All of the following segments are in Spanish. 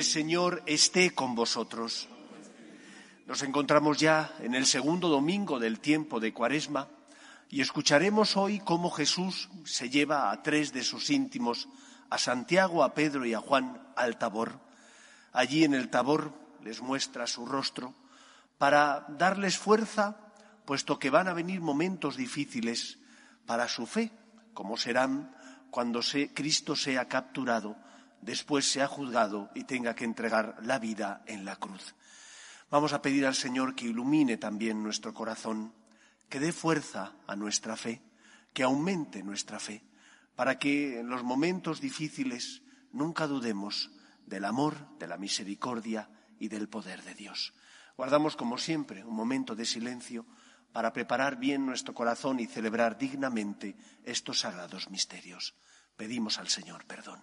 El Señor esté con vosotros. Nos encontramos ya en el segundo domingo del tiempo de Cuaresma y escucharemos hoy cómo Jesús se lleva a tres de sus íntimos, a Santiago, a Pedro y a Juan, al Tabor. Allí en el Tabor les muestra su rostro para darles fuerza, puesto que van a venir momentos difíciles para su fe, como serán cuando Cristo sea capturado, después sea juzgado y tenga que entregar la vida en la cruz. Vamos a pedir al Señor que ilumine también nuestro corazón, que dé fuerza a nuestra fe, que aumente nuestra fe, para que en los momentos difíciles nunca dudemos del amor, de la misericordia y del poder de Dios. Guardamos, como siempre, un momento de silencio para preparar bien nuestro corazón y celebrar dignamente estos sagrados misterios. Pedimos al Señor perdón.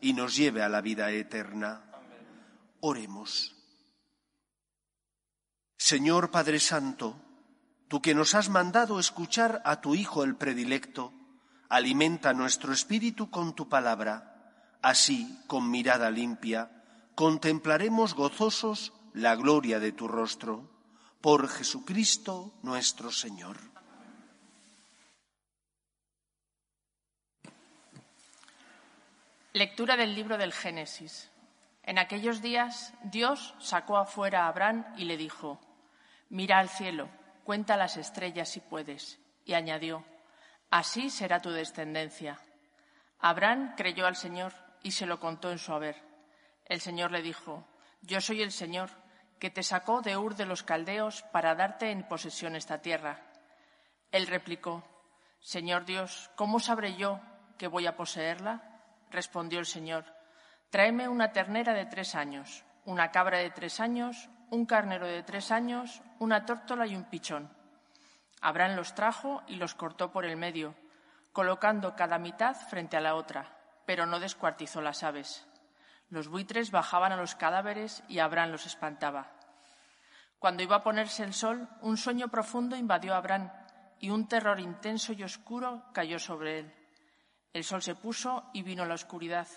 y nos lleve a la vida eterna. Oremos. Señor Padre Santo, tú que nos has mandado escuchar a tu Hijo el predilecto, alimenta nuestro espíritu con tu palabra. Así, con mirada limpia, contemplaremos gozosos la gloria de tu rostro. Por Jesucristo nuestro Señor. Lectura del libro del Génesis. En aquellos días Dios sacó afuera a Abraham y le dijo, Mira al cielo, cuenta las estrellas si puedes. Y añadió, Así será tu descendencia. Abraham creyó al Señor y se lo contó en su haber. El Señor le dijo, Yo soy el Señor, que te sacó de Ur de los Caldeos para darte en posesión esta tierra. Él replicó, Señor Dios, ¿cómo sabré yo que voy a poseerla? Respondió el Señor, tráeme una ternera de tres años, una cabra de tres años, un carnero de tres años, una tórtola y un pichón. Abraham los trajo y los cortó por el medio, colocando cada mitad frente a la otra, pero no descuartizó las aves. Los buitres bajaban a los cadáveres y Abraham los espantaba. Cuando iba a ponerse el sol, un sueño profundo invadió a Abraham y un terror intenso y oscuro cayó sobre él. El sol se puso y vino la oscuridad.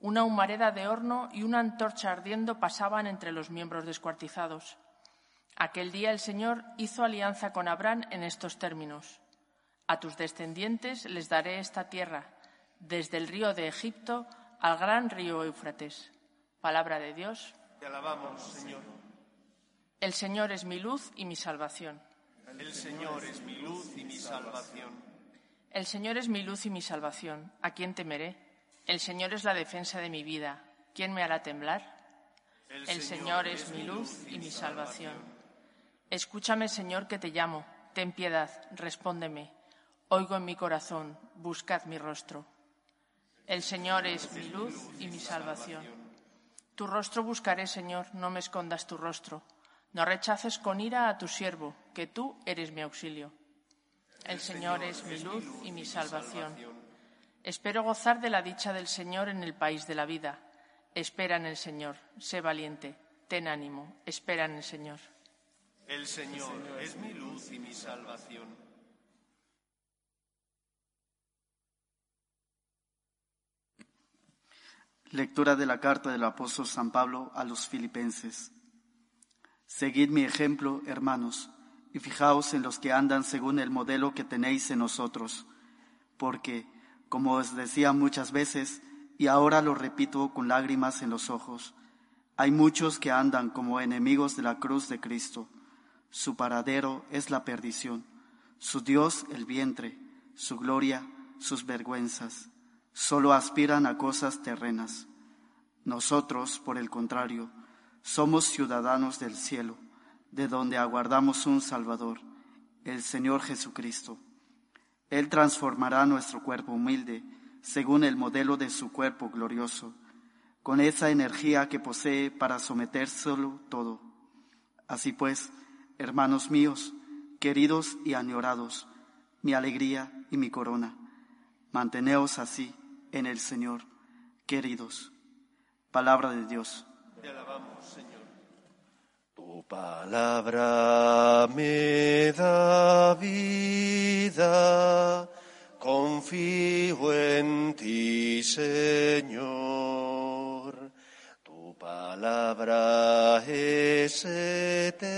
Una humareda de horno y una antorcha ardiendo pasaban entre los miembros descuartizados. Aquel día el Señor hizo alianza con Abraham en estos términos. A tus descendientes les daré esta tierra, desde el río de Egipto al gran río Éufrates. Palabra de Dios. Te alabamos, Señor. El Señor es mi luz y mi salvación. El Señor es mi luz y mi salvación. El Señor es mi luz y mi salvación. ¿A quién temeré? El Señor es la defensa de mi vida. ¿Quién me hará temblar? El Señor es mi luz y mi salvación. Escúchame, Señor, que te llamo. Ten piedad, respóndeme. Oigo en mi corazón, buscad mi rostro. El Señor es mi luz y mi salvación. Tu rostro buscaré, Señor, no me escondas tu rostro. No rechaces con ira a tu siervo, que tú eres mi auxilio. El Señor es mi luz y mi salvación. Espero gozar de la dicha del Señor en el país de la vida. Espera en el Señor, sé valiente, ten ánimo, espera en el Señor. El Señor es mi luz y mi salvación. Lectura de la carta del apóstol San Pablo a los filipenses. Seguid mi ejemplo, hermanos, y fijaos en los que andan según el modelo que tenéis en nosotros, porque, como os decía muchas veces, y ahora lo repito con lágrimas en los ojos, hay muchos que andan como enemigos de la cruz de Cristo. Su paradero es la perdición, su Dios el vientre, su gloria, sus vergüenzas solo aspiran a cosas terrenas. Nosotros, por el contrario, somos ciudadanos del cielo, de donde aguardamos un Salvador, el Señor Jesucristo. Él transformará nuestro cuerpo humilde según el modelo de su cuerpo glorioso, con esa energía que posee para sometérselo todo. Así pues, hermanos míos, queridos y añorados, mi alegría y mi corona, manteneos así en el Señor, queridos. Palabra de Dios. Te alabamos, Señor. Palabra me da vida, confío en ti, Señor. Tu palabra es eterna,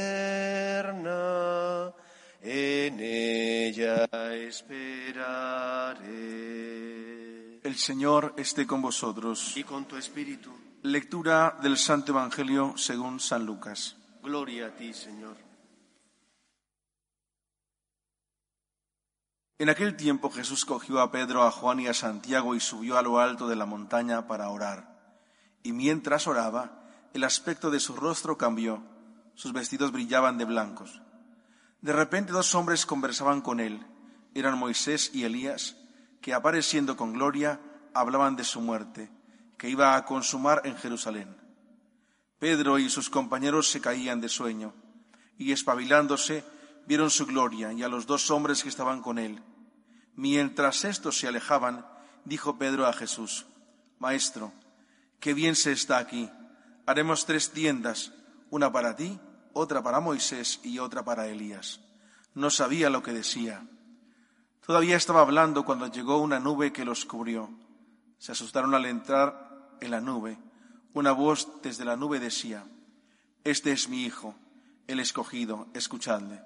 en ella esperaré. El Señor esté con vosotros. Y con tu espíritu. Lectura del Santo Evangelio según San Lucas. Gloria a ti, Señor. En aquel tiempo Jesús cogió a Pedro, a Juan y a Santiago y subió a lo alto de la montaña para orar. Y mientras oraba, el aspecto de su rostro cambió, sus vestidos brillaban de blancos. De repente dos hombres conversaban con él, eran Moisés y Elías, que apareciendo con gloria hablaban de su muerte, que iba a consumar en Jerusalén. Pedro y sus compañeros se caían de sueño, y espabilándose vieron su gloria y a los dos hombres que estaban con él. Mientras estos se alejaban, dijo Pedro a Jesús, Maestro, qué bien se está aquí. Haremos tres tiendas, una para ti, otra para Moisés y otra para Elías. No sabía lo que decía. Todavía estaba hablando cuando llegó una nube que los cubrió. Se asustaron al entrar en la nube. Una voz desde la nube decía, Este es mi Hijo, el escogido, escuchadle.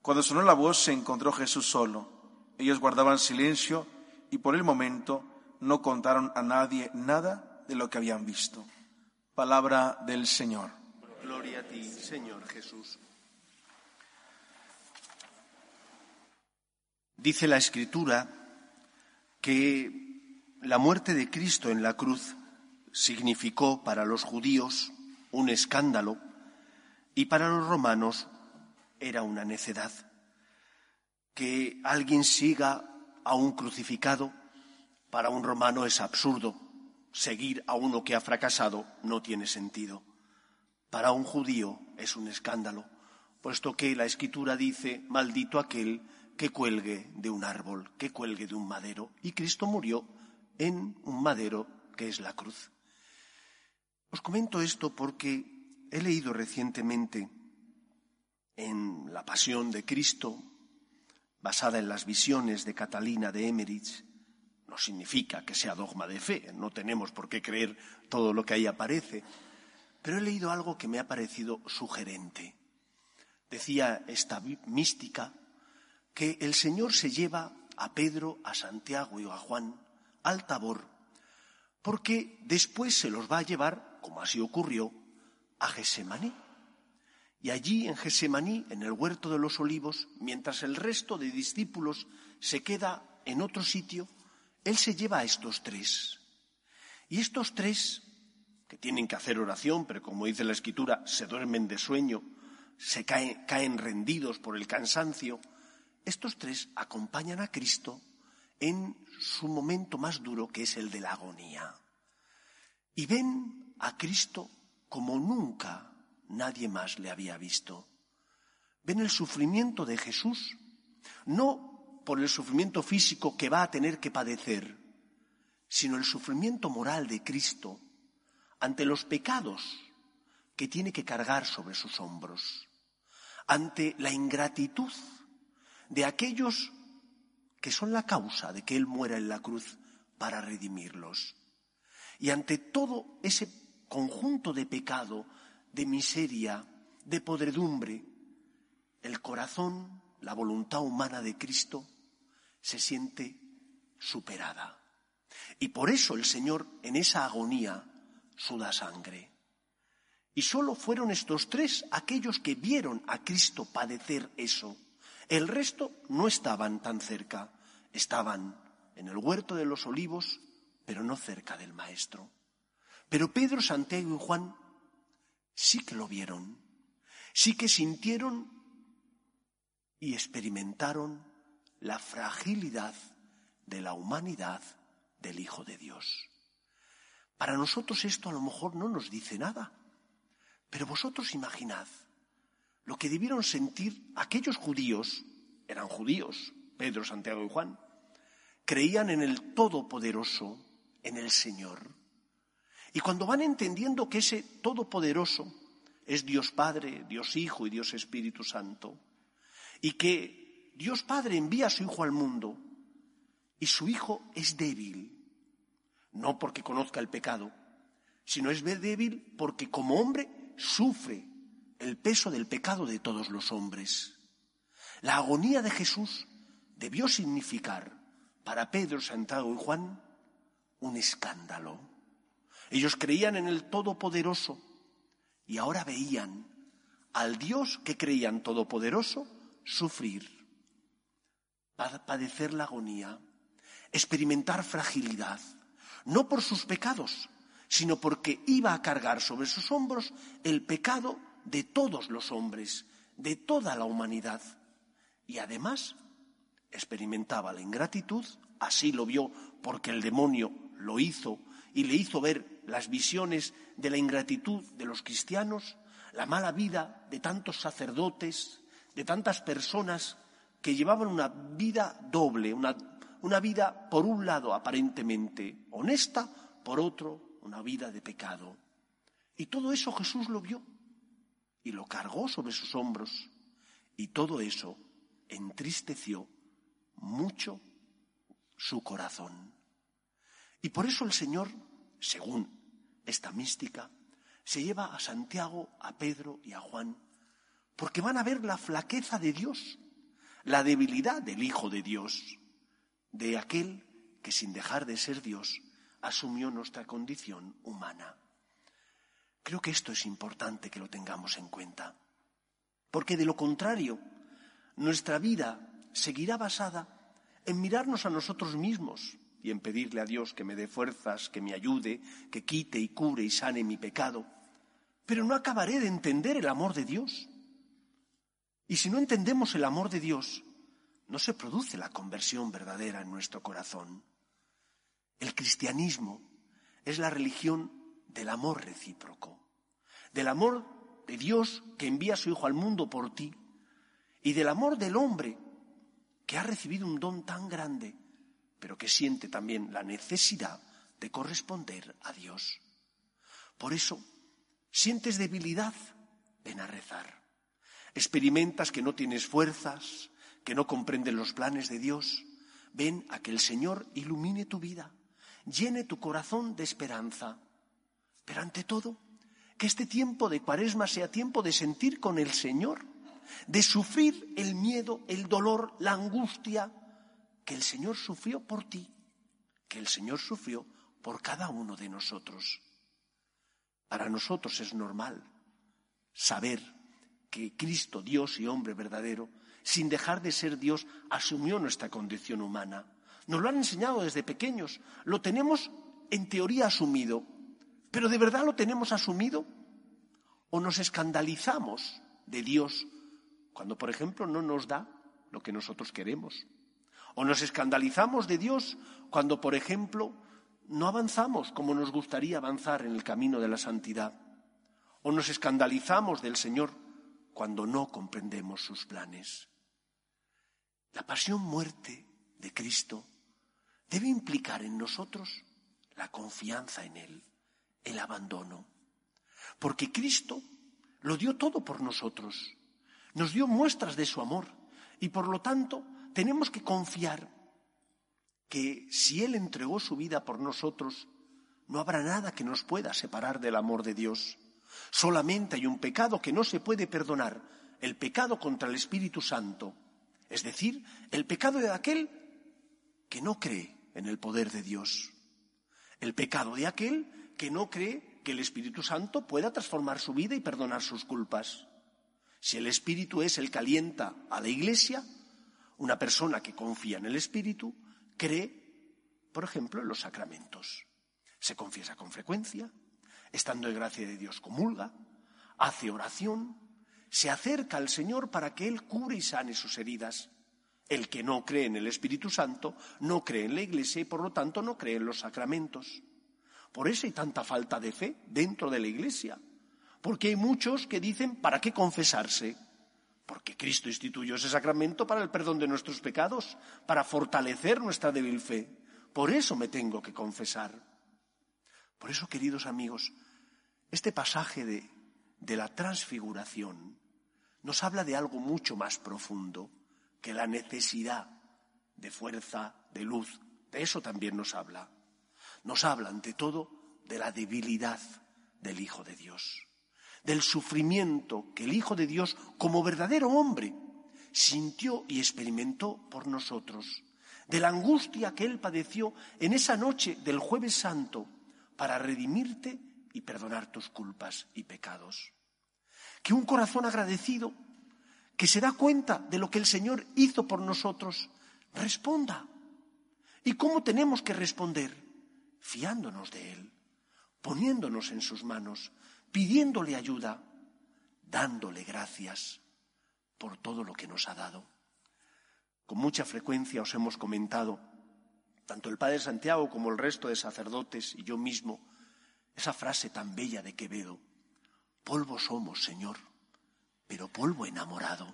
Cuando sonó la voz se encontró Jesús solo. Ellos guardaban silencio y por el momento no contaron a nadie nada de lo que habían visto. Palabra del Señor. Gloria a ti, Señor Jesús. Dice la Escritura que la muerte de Cristo en la cruz significó para los judíos un escándalo y para los romanos era una necedad. Que alguien siga a un crucificado para un romano es absurdo. Seguir a uno que ha fracasado no tiene sentido. Para un judío es un escándalo, puesto que la escritura dice, maldito aquel que cuelgue de un árbol, que cuelgue de un madero. Y Cristo murió en un madero que es la cruz. Os comento esto porque he leído recientemente en La Pasión de Cristo, basada en las visiones de Catalina de Emmerich, no significa que sea dogma de fe, no tenemos por qué creer todo lo que ahí aparece, pero he leído algo que me ha parecido sugerente. Decía esta mística que el Señor se lleva a Pedro, a Santiago y a Juan al Tabor, porque después se los va a llevar, como así ocurrió, a Gesemaní. Y allí en Gesemaní, en el huerto de los olivos, mientras el resto de discípulos se queda en otro sitio, Él se lleva a estos tres. Y estos tres, que tienen que hacer oración, pero como dice la Escritura, se duermen de sueño, se caen, caen rendidos por el cansancio, estos tres acompañan a Cristo en su momento más duro, que es el de la agonía. Y ven a Cristo como nunca nadie más le había visto. Ven el sufrimiento de Jesús, no por el sufrimiento físico que va a tener que padecer, sino el sufrimiento moral de Cristo ante los pecados que tiene que cargar sobre sus hombros, ante la ingratitud de aquellos que son la causa de que Él muera en la cruz para redimirlos. Y ante todo ese conjunto de pecado, de miseria, de podredumbre, el corazón, la voluntad humana de Cristo se siente superada. Y por eso el Señor en esa agonía suda sangre. Y solo fueron estos tres aquellos que vieron a Cristo padecer eso. El resto no estaban tan cerca, estaban en el huerto de los olivos, pero no cerca del Maestro. Pero Pedro, Santiago y Juan sí que lo vieron, sí que sintieron y experimentaron la fragilidad de la humanidad del Hijo de Dios. Para nosotros esto a lo mejor no nos dice nada, pero vosotros imaginad lo que debieron sentir aquellos judíos, eran judíos, Pedro, Santiago y Juan, creían en el Todopoderoso, en el Señor. Y cuando van entendiendo que ese Todopoderoso es Dios Padre, Dios Hijo y Dios Espíritu Santo, y que Dios Padre envía a su Hijo al mundo, y su Hijo es débil, no porque conozca el pecado, sino es débil porque como hombre sufre el peso del pecado de todos los hombres. La agonía de Jesús debió significar para Pedro, Santiago y Juan un escándalo. Ellos creían en el Todopoderoso y ahora veían al Dios que creían Todopoderoso sufrir, padecer la agonía, experimentar fragilidad, no por sus pecados, sino porque iba a cargar sobre sus hombros el pecado de todos los hombres, de toda la humanidad. Y además experimentaba la ingratitud, así lo vio porque el demonio lo hizo y le hizo ver las visiones de la ingratitud de los cristianos, la mala vida de tantos sacerdotes, de tantas personas que llevaban una vida doble, una, una vida por un lado aparentemente honesta, por otro una vida de pecado. Y todo eso Jesús lo vio y lo cargó sobre sus hombros y todo eso entristeció mucho su corazón. Y por eso el Señor, según esta mística, se lleva a Santiago, a Pedro y a Juan, porque van a ver la flaqueza de Dios, la debilidad del Hijo de Dios, de aquel que sin dejar de ser Dios asumió nuestra condición humana. Creo que esto es importante que lo tengamos en cuenta, porque de lo contrario, nuestra vida seguirá basada en mirarnos a nosotros mismos y en pedirle a Dios que me dé fuerzas, que me ayude, que quite y cure y sane mi pecado. Pero no acabaré de entender el amor de Dios. Y si no entendemos el amor de Dios, no se produce la conversión verdadera en nuestro corazón. El cristianismo es la religión del amor recíproco, del amor de Dios que envía a su Hijo al mundo por ti y del amor del hombre que ha recibido un don tan grande, pero que siente también la necesidad de corresponder a Dios. Por eso, sientes debilidad, ven a rezar. Experimentas que no tienes fuerzas, que no comprendes los planes de Dios. Ven a que el Señor ilumine tu vida, llene tu corazón de esperanza. Pero ante todo, que este tiempo de cuaresma sea tiempo de sentir con el Señor de sufrir el miedo, el dolor, la angustia que el Señor sufrió por ti, que el Señor sufrió por cada uno de nosotros. Para nosotros es normal saber que Cristo, Dios y hombre verdadero, sin dejar de ser Dios, asumió nuestra condición humana. Nos lo han enseñado desde pequeños, lo tenemos en teoría asumido, pero ¿de verdad lo tenemos asumido? ¿O nos escandalizamos de Dios cuando, por ejemplo, no nos da lo que nosotros queremos. O nos escandalizamos de Dios cuando, por ejemplo, no avanzamos como nos gustaría avanzar en el camino de la santidad. O nos escandalizamos del Señor cuando no comprendemos sus planes. La pasión muerte de Cristo debe implicar en nosotros la confianza en Él, el abandono. Porque Cristo lo dio todo por nosotros. Nos dio muestras de su amor y por lo tanto tenemos que confiar que si Él entregó su vida por nosotros, no habrá nada que nos pueda separar del amor de Dios. Solamente hay un pecado que no se puede perdonar, el pecado contra el Espíritu Santo, es decir, el pecado de aquel que no cree en el poder de Dios, el pecado de aquel que no cree que el Espíritu Santo pueda transformar su vida y perdonar sus culpas. Si el Espíritu es el que alienta a la Iglesia, una persona que confía en el Espíritu cree, por ejemplo, en los sacramentos. Se confiesa con frecuencia, estando en gracia de Dios comulga, hace oración, se acerca al Señor para que Él cure y sane sus heridas. El que no cree en el Espíritu Santo no cree en la Iglesia y por lo tanto no cree en los sacramentos. Por eso hay tanta falta de fe dentro de la Iglesia. Porque hay muchos que dicen, ¿para qué confesarse? Porque Cristo instituyó ese sacramento para el perdón de nuestros pecados, para fortalecer nuestra débil fe. Por eso me tengo que confesar. Por eso, queridos amigos, este pasaje de, de la transfiguración nos habla de algo mucho más profundo que la necesidad de fuerza, de luz. De eso también nos habla. Nos habla, ante todo, de la debilidad del Hijo de Dios, del sufrimiento que el Hijo de Dios, como verdadero hombre, sintió y experimentó por nosotros, de la angustia que Él padeció en esa noche del jueves santo para redimirte y perdonar tus culpas y pecados. Que un corazón agradecido, que se da cuenta de lo que el Señor hizo por nosotros, responda. ¿Y cómo tenemos que responder? Fiándonos de Él, poniéndonos en sus manos, pidiéndole ayuda, dándole gracias por todo lo que nos ha dado. Con mucha frecuencia os hemos comentado tanto el Padre Santiago como el resto de sacerdotes y yo mismo, esa frase tan bella de Quevedo, polvo somos, Señor, pero polvo enamorado.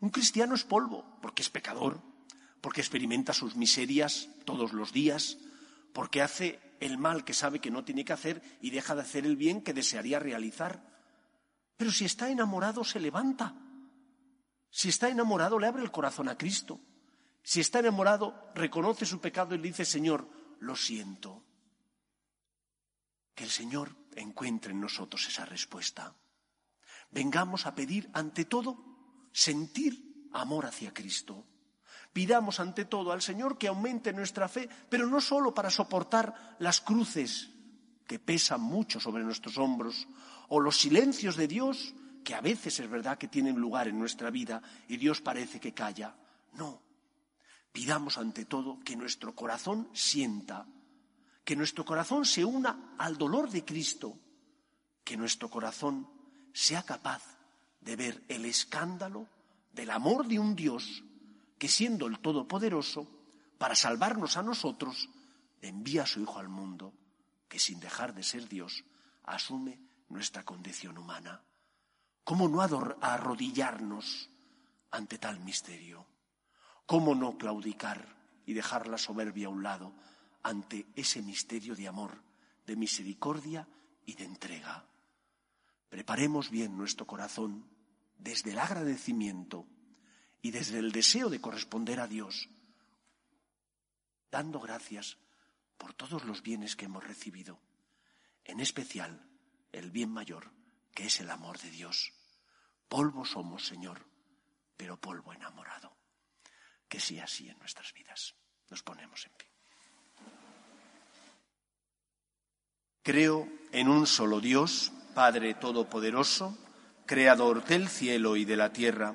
Un cristiano es polvo porque es pecador, porque experimenta sus miserias todos los días, porque hace el mal que sabe que no tiene que hacer y deja de hacer el bien que desearía realizar. Pero si está enamorado, se levanta. Si está enamorado, le abre el corazón a Cristo. Si está enamorado, reconoce su pecado y le dice, Señor, lo siento. Que el Señor encuentre en nosotros esa respuesta. Vengamos a pedir ante todo sentir amor hacia Cristo. Pidamos ante todo al Señor que aumente nuestra fe, pero no solo para soportar las cruces que pesan mucho sobre nuestros hombros, o los silencios de Dios, que a veces es verdad que tienen lugar en nuestra vida y Dios parece que calla. No, Pidamos ante todo que nuestro corazón sienta, que nuestro corazón se una al dolor de Cristo, que nuestro corazón sea capaz de ver el escándalo del amor de un Dios que siendo el Todopoderoso, para salvarnos a nosotros, envía a su Hijo al mundo, que sin dejar de ser Dios, asume nuestra condición humana. ¿Cómo no arrodillarnos ante tal misterio? ¿Cómo no claudicar y dejar la soberbia a un lado ante ese misterio de amor, de misericordia y de entrega? Preparemos bien nuestro corazón desde el agradecimiento y desde el deseo de corresponder a Dios, dando gracias por todos los bienes que hemos recibido, en especial el bien mayor, que es el amor de Dios. Polvo somos, Señor, pero polvo enamorado que sea así en nuestras vidas. Nos ponemos en pie. Creo en un solo Dios, Padre Todopoderoso, Creador del cielo y de la tierra,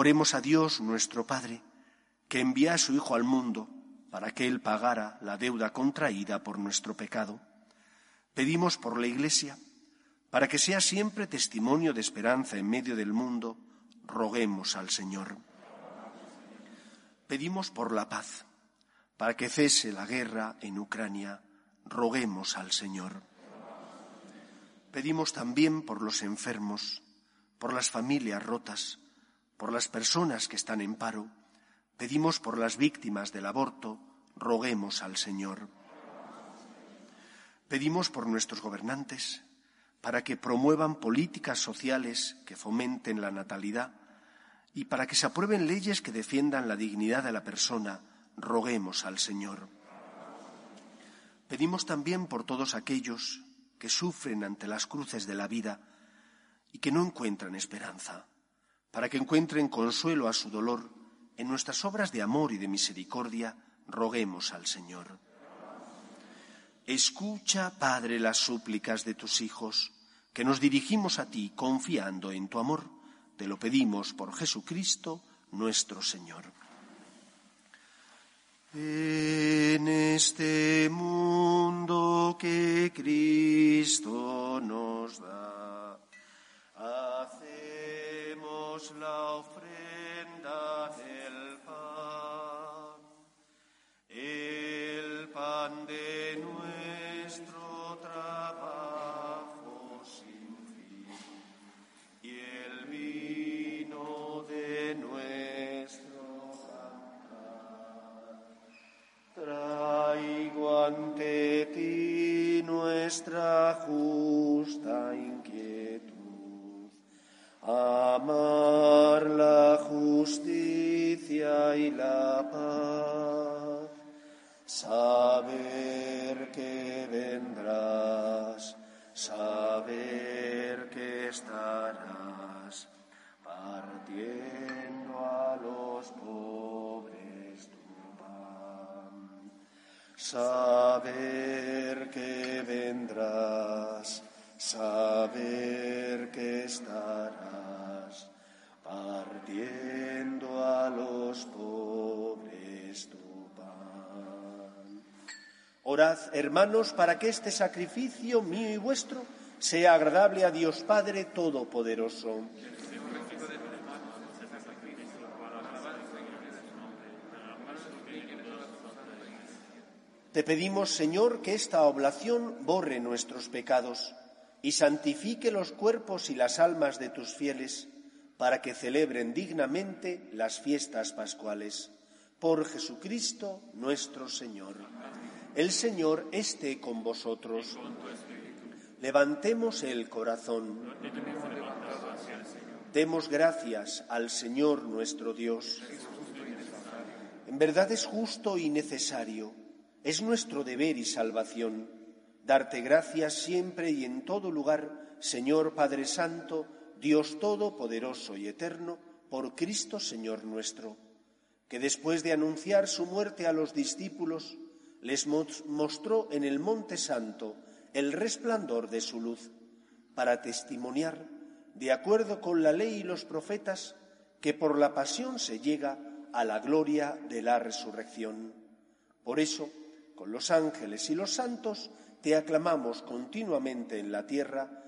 Oremos a Dios nuestro Padre, que envía a su Hijo al mundo para que Él pagara la deuda contraída por nuestro pecado. Pedimos por la Iglesia, para que sea siempre testimonio de esperanza en medio del mundo, roguemos al Señor. Pedimos por la paz, para que cese la guerra en Ucrania, roguemos al Señor. Pedimos también por los enfermos, por las familias rotas, por las personas que están en paro. Pedimos por las víctimas del aborto, roguemos al Señor. Pedimos por nuestros gobernantes, para que promuevan políticas sociales que fomenten la natalidad y para que se aprueben leyes que defiendan la dignidad de la persona, roguemos al Señor. Pedimos también por todos aquellos que sufren ante las cruces de la vida y que no encuentran esperanza, para que encuentren consuelo a su dolor, en nuestras obras de amor y de misericordia, roguemos al Señor. Escucha, Padre, las súplicas de tus hijos, que nos dirigimos a ti confiando en tu amor. Te lo pedimos por Jesucristo nuestro Señor. En este mundo que Cristo nos da, la ofrenda del pan, el pan de nuestro trabajo sin fin y el vino de nuestro Traigo ante ti nuestra justa inquietud, amar la justicia y la paz, saber que vendrás, saber que estarás partiendo a los pobres tu pan, saber que vendrás, saber que estarás partiendo a los pobres tu pan. Orad, hermanos, para que este sacrificio mío y vuestro sea agradable a Dios Padre Todopoderoso. Te pedimos, Señor, que esta oblación borre nuestros pecados y santifique los cuerpos y las almas de tus fieles, para que celebren dignamente las fiestas pascuales. Por Jesucristo nuestro Señor. El Señor esté con vosotros. Levantemos el corazón. Demos gracias al Señor nuestro Dios. En verdad es justo y necesario, es nuestro deber y salvación, darte gracias siempre y en todo lugar, Señor Padre Santo, Dios Todopoderoso y Eterno, por Cristo Señor nuestro, que después de anunciar su muerte a los discípulos, les mostró en el Monte Santo el resplandor de su luz, para testimoniar, de acuerdo con la ley y los profetas, que por la pasión se llega a la gloria de la resurrección. Por eso, con los ángeles y los santos, te aclamamos continuamente en la tierra,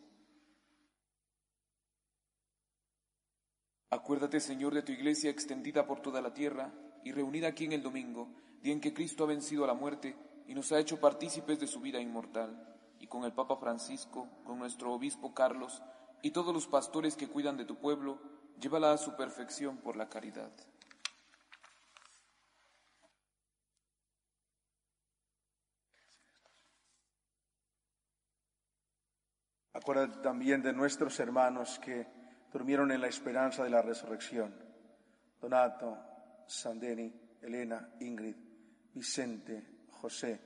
Acuérdate, Señor, de tu iglesia extendida por toda la tierra y reunida aquí en el domingo, día en que Cristo ha vencido a la muerte y nos ha hecho partícipes de su vida inmortal, y con el Papa Francisco, con nuestro obispo Carlos y todos los pastores que cuidan de tu pueblo, llévala a su perfección por la caridad. Acuérdate también de nuestros hermanos que durmieron en la esperanza de la resurrección. Donato, Sandeni, Elena, Ingrid, Vicente, José,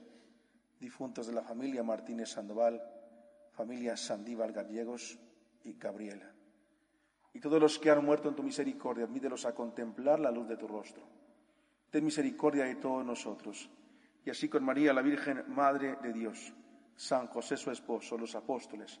difuntos de la familia Martínez Sandoval, familia Sandíbal Gallegos y Gabriela. Y todos los que han muerto en tu misericordia, admítelos a contemplar la luz de tu rostro. Ten misericordia de todos nosotros. Y así con María, la Virgen Madre de Dios, San José su esposo, los apóstoles,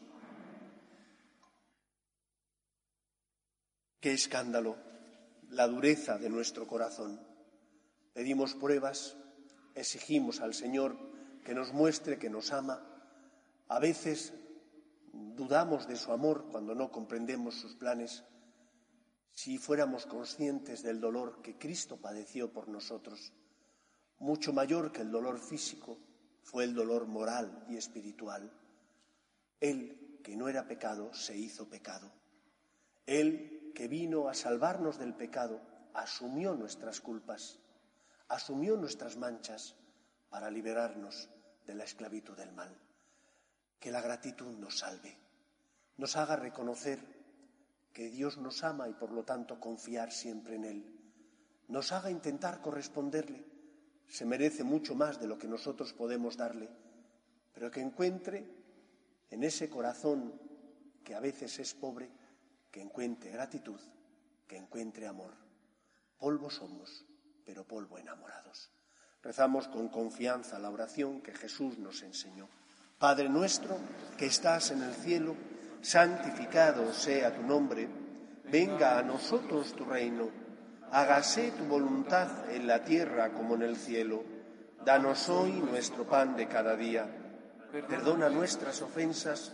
Qué escándalo, la dureza de nuestro corazón. Pedimos pruebas, exigimos al Señor que nos muestre que nos ama. A veces dudamos de su amor cuando no comprendemos sus planes. Si fuéramos conscientes del dolor que Cristo padeció por nosotros, mucho mayor que el dolor físico, fue el dolor moral y espiritual. Él, que no era pecado, se hizo pecado. Él, que vino a salvarnos del pecado, asumió nuestras culpas, asumió nuestras manchas para liberarnos de la esclavitud del mal. Que la gratitud nos salve, nos haga reconocer que Dios nos ama y por lo tanto confiar siempre en Él, nos haga intentar corresponderle. Se merece mucho más de lo que nosotros podemos darle, pero que encuentre en ese corazón que a veces es pobre, que encuentre gratitud, que encuentre amor. Polvo somos, pero polvo enamorados. Rezamos con confianza la oración que Jesús nos enseñó. Padre nuestro que estás en el cielo, santificado sea tu nombre, venga a nosotros tu reino, hágase tu voluntad en la tierra como en el cielo. Danos hoy nuestro pan de cada día. Perdona nuestras ofensas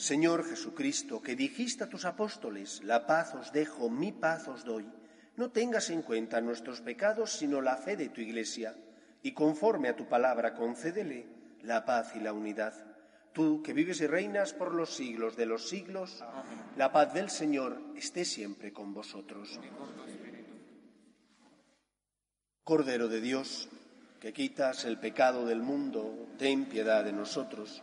Señor. Jesucristo, que dijiste a tus apóstoles, la paz os dejo, mi paz os doy, no tengas en cuenta nuestros pecados, sino la fe de tu Iglesia, y conforme a tu palabra concédele la paz y la unidad. Tú, que vives y reinas por los siglos de los siglos, la paz del Señor esté siempre con vosotros. Cordero de Dios, que quitas el pecado del mundo, ten piedad de nosotros.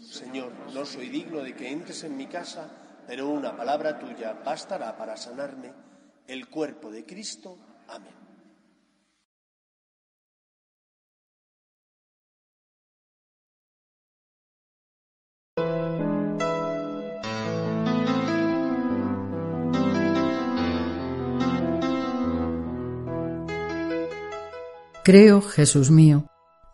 Señor, no soy digno de que entres en mi casa, pero una palabra tuya bastará para sanarme. El cuerpo de Cristo. Amén. Creo, Jesús mío,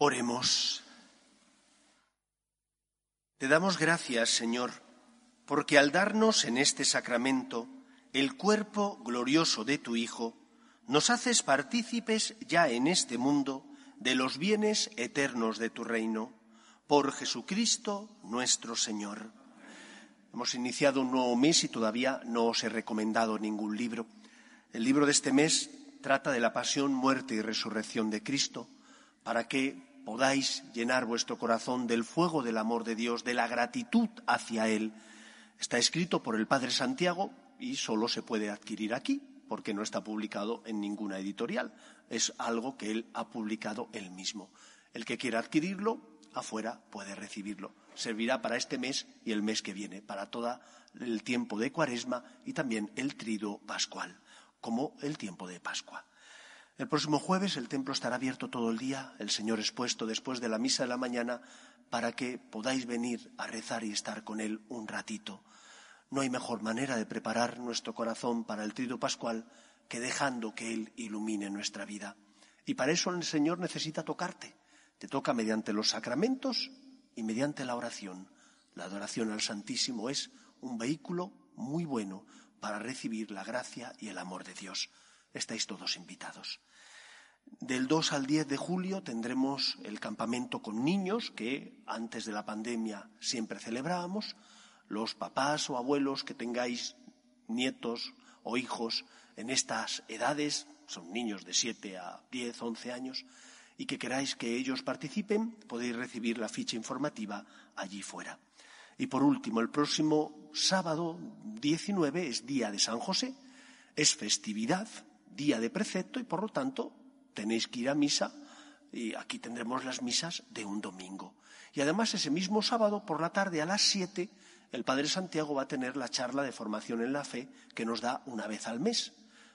Oremos. Te damos gracias, Señor, porque al darnos en este sacramento el cuerpo glorioso de tu Hijo, nos haces partícipes ya en este mundo de los bienes eternos de tu reino, por Jesucristo nuestro Señor. Hemos iniciado un nuevo mes y todavía no os he recomendado ningún libro. El libro de este mes trata de la pasión, muerte y resurrección de Cristo, para que podáis llenar vuestro corazón del fuego del amor de Dios, de la gratitud hacia Él. Está escrito por el Padre Santiago y solo se puede adquirir aquí, porque no está publicado en ninguna editorial. Es algo que Él ha publicado Él mismo. El que quiera adquirirlo, afuera puede recibirlo. Servirá para este mes y el mes que viene, para todo el tiempo de Cuaresma y también el trido pascual, como el tiempo de Pascua. El próximo jueves el templo estará abierto todo el día, el Señor expuesto después de la misa de la mañana, para que podáis venir a rezar y estar con Él un ratito. No hay mejor manera de preparar nuestro corazón para el trido pascual que dejando que Él ilumine nuestra vida. Y para eso el Señor necesita tocarte. Te toca mediante los sacramentos y mediante la oración. La adoración al Santísimo es un vehículo muy bueno para recibir la gracia y el amor de Dios. Estáis todos invitados. Del 2 al 10 de julio tendremos el campamento con niños que antes de la pandemia siempre celebrábamos. Los papás o abuelos que tengáis nietos o hijos en estas edades, son niños de 7 a 10, 11 años, y que queráis que ellos participen, podéis recibir la ficha informativa allí fuera. Y por último, el próximo sábado 19 es día de San José, es festividad, día de precepto y por lo tanto tenéis que ir a misa y aquí tendremos las misas de un domingo. Y además ese mismo sábado por la tarde a las siete el Padre Santiago va a tener la charla de formación en la fe que nos da una vez al mes.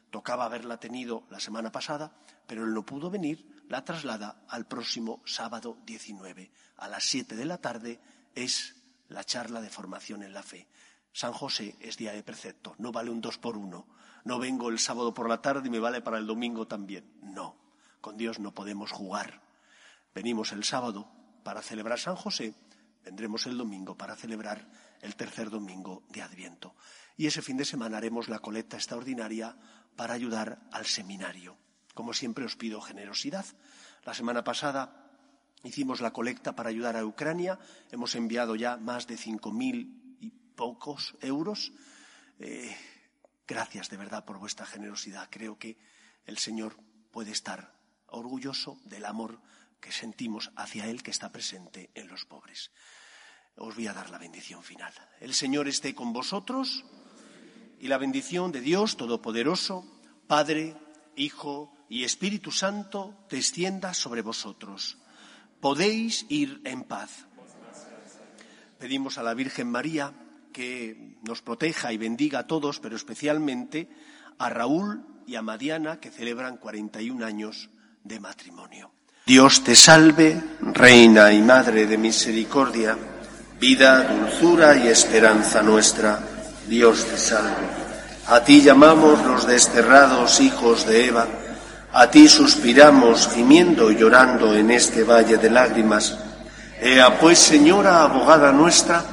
Tocaba haberla tenido la semana pasada, pero él no pudo venir, la traslada al próximo sábado 19. A las siete de la tarde es la charla de formación en la fe. San José es día de precepto, no vale un dos por uno. No vengo el sábado por la tarde y me vale para el domingo también. No. Con Dios no podemos jugar. Venimos el sábado para celebrar San José, vendremos el domingo para celebrar el tercer domingo de Adviento. Y ese fin de semana haremos la colecta extraordinaria para ayudar al seminario. Como siempre os pido generosidad. La semana pasada hicimos la colecta para ayudar a Ucrania. Hemos enviado ya más de cinco mil pocos euros. Eh, gracias de verdad por vuestra generosidad. Creo que el Señor puede estar orgulloso del amor que sentimos hacia Él que está presente en los pobres. Os voy a dar la bendición final. El Señor esté con vosotros y la bendición de Dios Todopoderoso, Padre, Hijo y Espíritu Santo, descienda sobre vosotros. Podéis ir en paz. Pedimos a la Virgen María que nos proteja y bendiga a todos, pero especialmente a Raúl y a Madiana, que celebran 41 años de matrimonio. Dios te salve, Reina y Madre de Misericordia, vida, dulzura y esperanza nuestra. Dios te salve. A ti llamamos los desterrados hijos de Eva, a ti suspiramos gimiendo y llorando en este valle de lágrimas. Ea pues, Señora, abogada nuestra,